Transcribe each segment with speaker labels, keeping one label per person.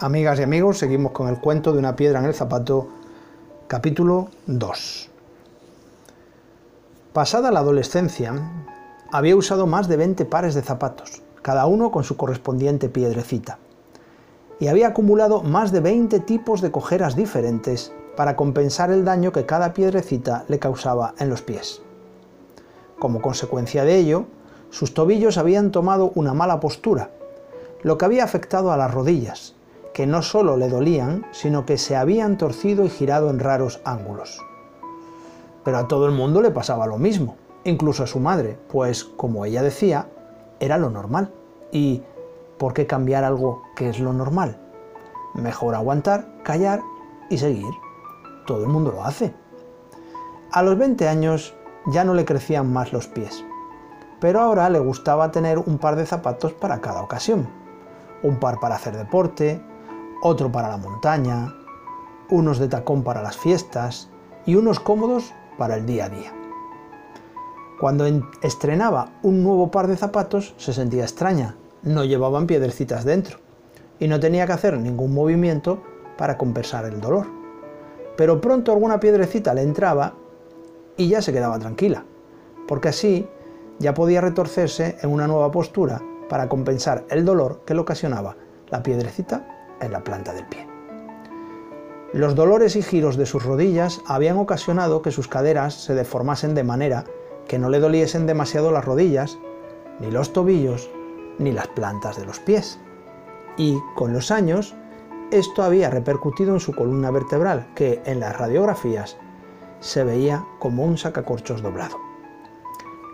Speaker 1: Amigas y amigos, seguimos con el cuento de una piedra en el zapato, capítulo 2. Pasada la adolescencia, había usado más de 20 pares de zapatos, cada uno con su correspondiente piedrecita, y había acumulado más de 20 tipos de cojeras diferentes para compensar el daño que cada piedrecita le causaba en los pies. Como consecuencia de ello, sus tobillos habían tomado una mala postura, lo que había afectado a las rodillas, que no solo le dolían, sino que se habían torcido y girado en raros ángulos. Pero a todo el mundo le pasaba lo mismo, incluso a su madre, pues, como ella decía, era lo normal. ¿Y por qué cambiar algo que es lo normal? Mejor aguantar, callar y seguir. Todo el mundo lo hace. A los 20 años ya no le crecían más los pies, pero ahora le gustaba tener un par de zapatos para cada ocasión. Un par para hacer deporte, otro para la montaña, unos de tacón para las fiestas y unos cómodos para el día a día. Cuando estrenaba un nuevo par de zapatos se sentía extraña, no llevaban piedrecitas dentro y no tenía que hacer ningún movimiento para compensar el dolor. Pero pronto alguna piedrecita le entraba y ya se quedaba tranquila, porque así ya podía retorcerse en una nueva postura para compensar el dolor que le ocasionaba la piedrecita en la planta del pie. Los dolores y giros de sus rodillas habían ocasionado que sus caderas se deformasen de manera que no le doliesen demasiado las rodillas, ni los tobillos, ni las plantas de los pies. Y con los años, esto había repercutido en su columna vertebral, que en las radiografías se veía como un sacacorchos doblado.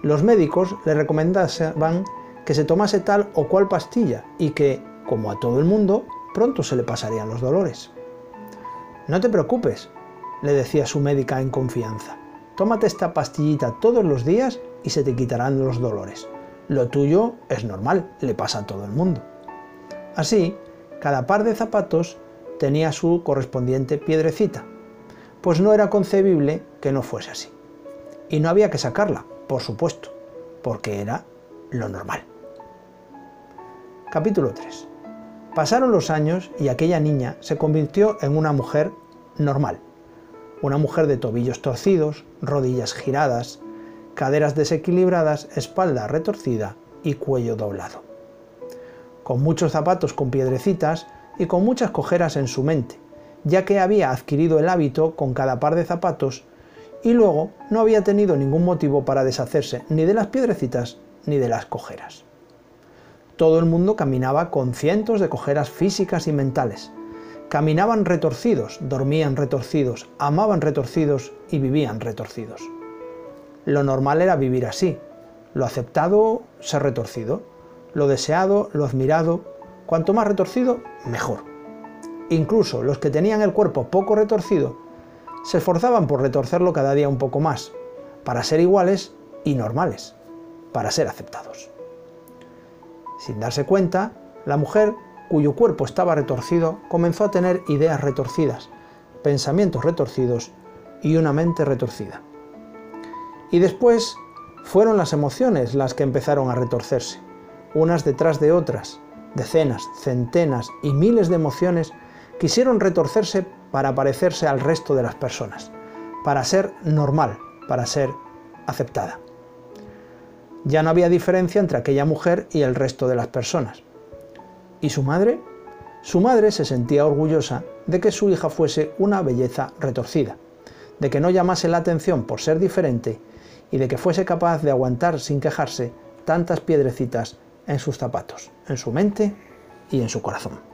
Speaker 1: Los médicos le recomendaban que se tomase tal o cual pastilla y que, como a todo el mundo, pronto se le pasarían los dolores. No te preocupes, le decía su médica en confianza. Tómate esta pastillita todos los días y se te quitarán los dolores. Lo tuyo es normal, le pasa a todo el mundo. Así, cada par de zapatos tenía su correspondiente piedrecita, pues no era concebible que no fuese así. Y no había que sacarla, por supuesto, porque era lo normal. Capítulo 3. Pasaron los años y aquella niña se convirtió en una mujer normal. Una mujer de tobillos torcidos, rodillas giradas, caderas desequilibradas, espalda retorcida y cuello doblado. Con muchos zapatos con piedrecitas y con muchas cojeras en su mente, ya que había adquirido el hábito con cada par de zapatos y luego no había tenido ningún motivo para deshacerse ni de las piedrecitas ni de las cojeras todo el mundo caminaba con cientos de cojeras físicas y mentales. Caminaban retorcidos, dormían retorcidos, amaban retorcidos y vivían retorcidos. Lo normal era vivir así. Lo aceptado, ser retorcido. Lo deseado, lo admirado. Cuanto más retorcido, mejor. Incluso los que tenían el cuerpo poco retorcido se esforzaban por retorcerlo cada día un poco más, para ser iguales y normales, para ser aceptados. Sin darse cuenta, la mujer, cuyo cuerpo estaba retorcido, comenzó a tener ideas retorcidas, pensamientos retorcidos y una mente retorcida. Y después fueron las emociones las que empezaron a retorcerse, unas detrás de otras, decenas, centenas y miles de emociones quisieron retorcerse para parecerse al resto de las personas, para ser normal, para ser aceptada. Ya no había diferencia entre aquella mujer y el resto de las personas. ¿Y su madre? Su madre se sentía orgullosa de que su hija fuese una belleza retorcida, de que no llamase la atención por ser diferente y de que fuese capaz de aguantar sin quejarse tantas piedrecitas en sus zapatos, en su mente y en su corazón.